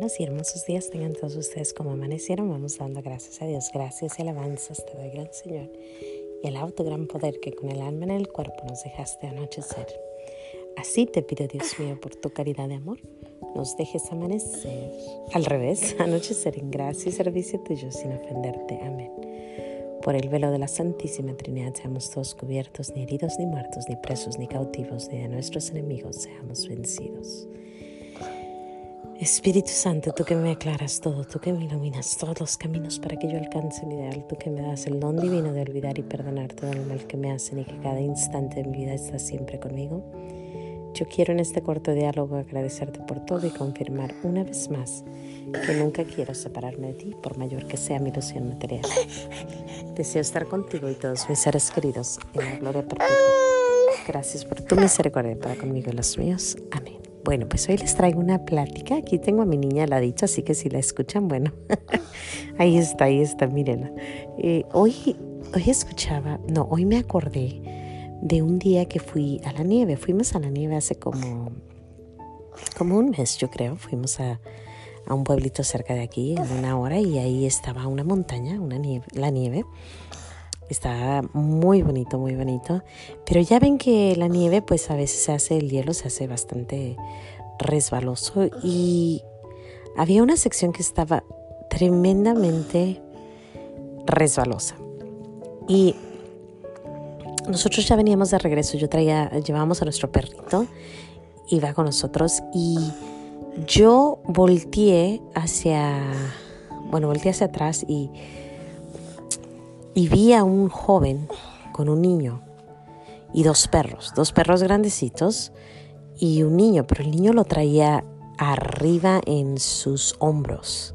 buenos y hermosos días tengan todos ustedes como amanecieron. Vamos dando gracias a Dios, gracias y alabanzas te doy, gran Señor, y el tu gran poder que con el alma en el cuerpo nos dejaste anochecer. Así te pido, Dios mío, por tu caridad de amor, nos dejes amanecer, al revés, anochecer en gracia y servicio tuyo sin ofenderte. Amén. Por el velo de la Santísima Trinidad seamos todos cubiertos, ni heridos, ni muertos, ni presos, ni cautivos, ni de nuestros enemigos seamos vencidos. Espíritu Santo, tú que me aclaras todo, tú que me iluminas todos los caminos para que yo alcance mi ideal, tú que me das el don divino de olvidar y perdonar todo el mal que me hacen y que cada instante de mi vida estás siempre conmigo. Yo quiero en este corto diálogo agradecerte por todo y confirmar una vez más que nunca quiero separarme de ti, por mayor que sea mi ilusión material. Deseo estar contigo y todos mis seres queridos en la gloria perpetua. Gracias por tu misericordia para conmigo y los míos. Amén. Bueno, pues hoy les traigo una plática. Aquí tengo a mi niña al ladito, así que si la escuchan, bueno, ahí está, ahí está, mírenla. Eh, hoy, hoy escuchaba, no, hoy me acordé de un día que fui a la nieve. Fuimos a la nieve hace como, como un mes, yo creo. Fuimos a, a un pueblito cerca de aquí en una hora y ahí estaba una montaña, una nieve, la nieve. Está muy bonito, muy bonito. Pero ya ven que la nieve, pues a veces se hace el hielo, se hace bastante resbaloso. Y había una sección que estaba tremendamente resbalosa. Y nosotros ya veníamos de regreso. Yo traía, llevábamos a nuestro perrito, iba con nosotros y yo volteé hacia, bueno, volteé hacia atrás y y vi a un joven con un niño y dos perros, dos perros grandecitos y un niño, pero el niño lo traía arriba en sus hombros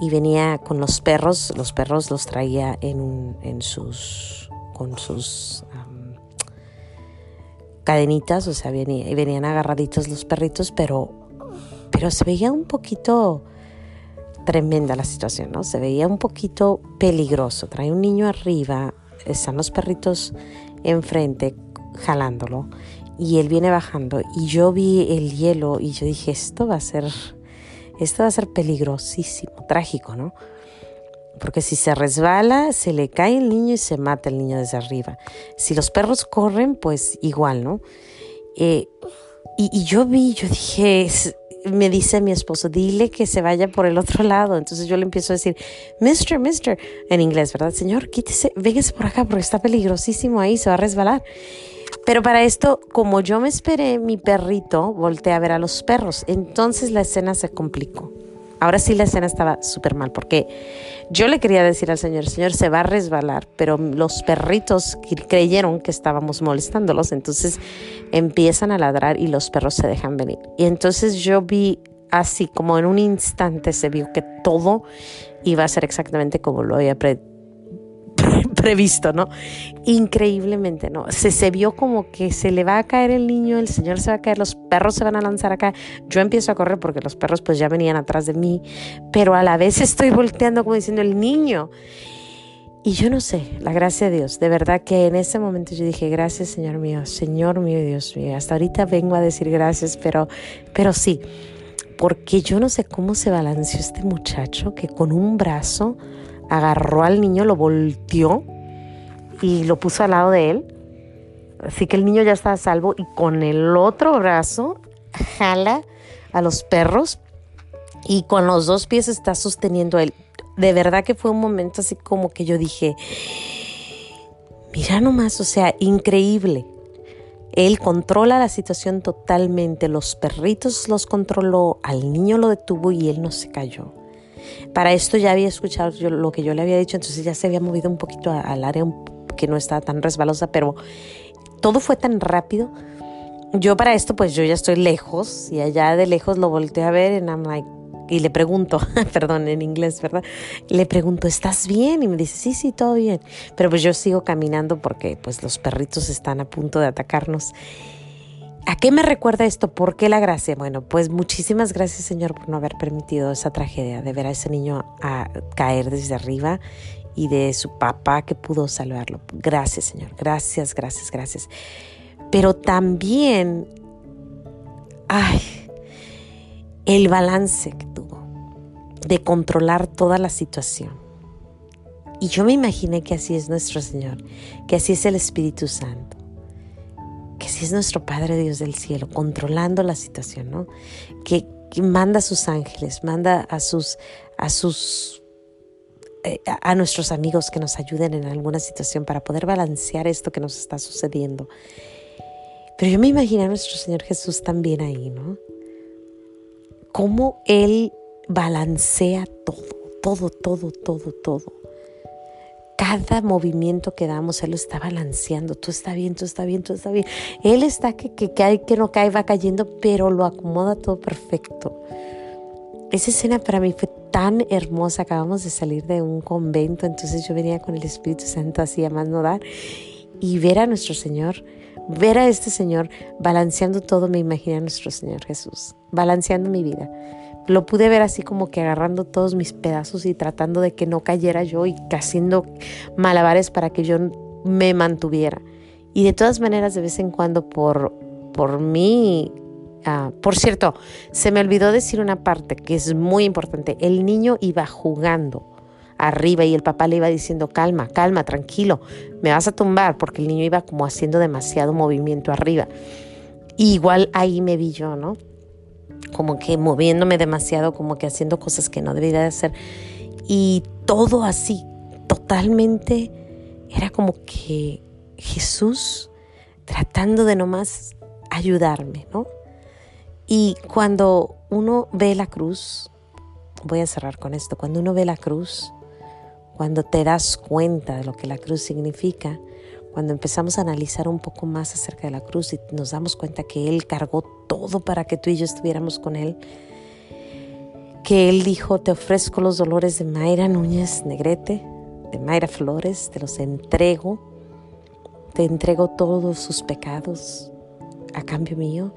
y venía con los perros, los perros los traía en, en sus, con sus cadenitas, o sea, venía, venían agarraditos los perritos, pero, pero se veía un poquito tremenda la situación, ¿no? Se veía un poquito peligroso. Trae un niño arriba, están los perritos enfrente jalándolo y él viene bajando y yo vi el hielo y yo dije, esto va a ser, esto va a ser peligrosísimo, trágico, ¿no? Porque si se resbala, se le cae el niño y se mata el niño desde arriba. Si los perros corren, pues igual, ¿no? Eh, y, y, yo vi, yo dije, me dice mi esposo, dile que se vaya por el otro lado. Entonces yo le empiezo a decir, Mister, Mister, en inglés, ¿verdad? Señor, quítese, véngase por acá porque está peligrosísimo ahí, se va a resbalar. Pero para esto, como yo me esperé, mi perrito volteé a ver a los perros. Entonces la escena se complicó. Ahora sí la escena estaba súper mal porque yo le quería decir al Señor, Señor, se va a resbalar, pero los perritos creyeron que estábamos molestándolos, entonces empiezan a ladrar y los perros se dejan venir. Y entonces yo vi así como en un instante se vio que todo iba a ser exactamente como lo había previsto, ¿no? Increíblemente, ¿no? Se, se vio como que se le va a caer el niño, el señor se va a caer, los perros se van a lanzar acá. Yo empiezo a correr porque los perros pues ya venían atrás de mí, pero a la vez estoy volteando como diciendo el niño. Y yo no sé, la gracia de Dios, de verdad que en ese momento yo dije, gracias Señor mío, Señor mío, Dios mío. Hasta ahorita vengo a decir gracias, pero, pero sí, porque yo no sé cómo se balanceó este muchacho que con un brazo agarró al niño, lo volteó y lo puso al lado de él. Así que el niño ya está a salvo y con el otro brazo jala a los perros y con los dos pies está sosteniendo a él. De verdad que fue un momento así como que yo dije, mira nomás, o sea, increíble. Él controla la situación totalmente, los perritos los controló, al niño lo detuvo y él no se cayó. Para esto ya había escuchado lo que yo le había dicho, entonces ya se había movido un poquito al área que no estaba tan resbalosa, pero todo fue tan rápido. Yo para esto, pues yo ya estoy lejos y allá de lejos lo volteé a ver y le pregunto, perdón, en inglés, ¿verdad? Le pregunto, ¿estás bien? Y me dice, sí, sí, todo bien. Pero pues yo sigo caminando porque pues los perritos están a punto de atacarnos. ¿A qué me recuerda esto? ¿Por qué la gracia? Bueno, pues muchísimas gracias Señor por no haber permitido esa tragedia de ver a ese niño a caer desde arriba y de su papá que pudo salvarlo. Gracias Señor, gracias, gracias, gracias. Pero también, ay, el balance que tuvo de controlar toda la situación. Y yo me imaginé que así es nuestro Señor, que así es el Espíritu Santo, que así es nuestro Padre Dios del cielo, controlando la situación, ¿no? Que, manda a sus ángeles, manda a sus, a sus a nuestros amigos que nos ayuden en alguna situación para poder balancear esto que nos está sucediendo. Pero yo me imaginé a nuestro Señor Jesús también ahí, ¿no? Cómo Él balancea todo, todo, todo, todo, todo. Cada movimiento que damos, Él lo está balanceando. Tú está bien, tú está bien, tú está bien. Él está que, que cae, que no cae, va cayendo, pero lo acomoda todo perfecto. Esa escena para mí fue tan hermosa. Acabamos de salir de un convento, entonces yo venía con el Espíritu Santo así a más dar y ver a nuestro Señor, ver a este Señor balanceando todo, me imaginé a nuestro Señor Jesús, balanceando mi vida. Lo pude ver así como que agarrando todos mis pedazos y tratando de que no cayera yo y haciendo malabares para que yo me mantuviera. Y de todas maneras, de vez en cuando, por, por mí, Ah, por cierto, se me olvidó decir una parte que es muy importante. El niño iba jugando arriba y el papá le iba diciendo, calma, calma, tranquilo, me vas a tumbar, porque el niño iba como haciendo demasiado movimiento arriba. igual ahí me vi yo, ¿no? Como que moviéndome demasiado, como que haciendo cosas que no debía de hacer. Y todo así, totalmente, era como que Jesús tratando de nomás ayudarme, ¿no? Y cuando uno ve la cruz, voy a cerrar con esto, cuando uno ve la cruz, cuando te das cuenta de lo que la cruz significa, cuando empezamos a analizar un poco más acerca de la cruz y nos damos cuenta que Él cargó todo para que tú y yo estuviéramos con Él, que Él dijo, te ofrezco los dolores de Mayra Núñez Negrete, de Mayra Flores, te los entrego, te entrego todos sus pecados a cambio mío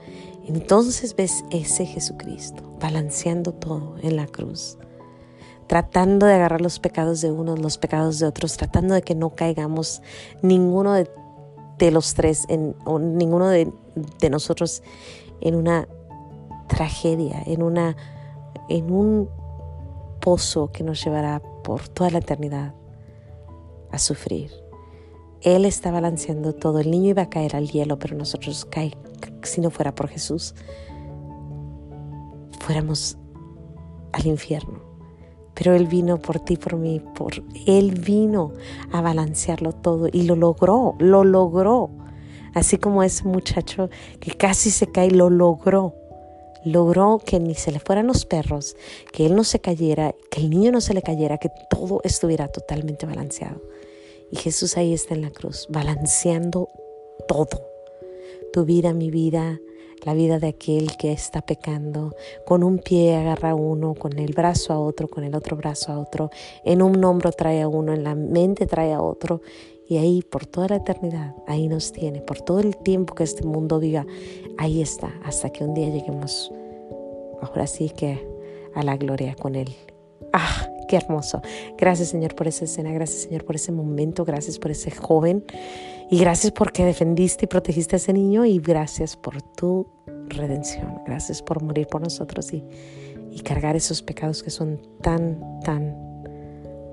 entonces ves ese Jesucristo balanceando todo en la cruz, tratando de agarrar los pecados de unos, los pecados de otros, tratando de que no caigamos ninguno de, los tres, o ninguno de, de, nosotros en una tragedia, en, una, en un pozo que nos llevará por toda la eternidad a sufrir. Él está balanceando todo. El niño iba a caer al hielo, pero nosotros cae, si no fuera por Jesús, fuéramos al infierno. Pero Él vino por ti, por mí, por Él vino a balancearlo todo y lo logró, lo logró. Así como ese muchacho que casi se cae, lo logró. Logró que ni se le fueran los perros, que él no se cayera, que el niño no se le cayera, que todo estuviera totalmente balanceado. Y Jesús ahí está en la cruz, balanceando todo. Tu vida, mi vida, la vida de aquel que está pecando. Con un pie agarra a uno, con el brazo a otro, con el otro brazo a otro. En un hombro trae a uno, en la mente trae a otro. Y ahí por toda la eternidad, ahí nos tiene, por todo el tiempo que este mundo viva, ahí está, hasta que un día lleguemos, ahora sí que a la gloria con Él. Ah, Qué hermoso. Gracias Señor por esa escena, gracias Señor por ese momento, gracias por ese joven y gracias porque defendiste y protegiste a ese niño y gracias por tu redención. Gracias por morir por nosotros y, cargar esos pecados que son tan, tan,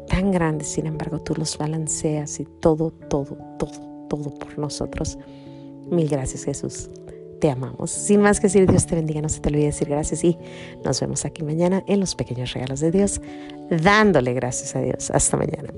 tan grandes. Sin embargo, tú los balanceas y todo, todo, todo, todo por nosotros. Mil gracias Jesús te amamos. Sin más que decir, Dios te bendiga, no se te olvide decir gracias y nos vemos aquí mañana en los pequeños regalos de Dios, dándole gracias a Dios. Hasta mañana.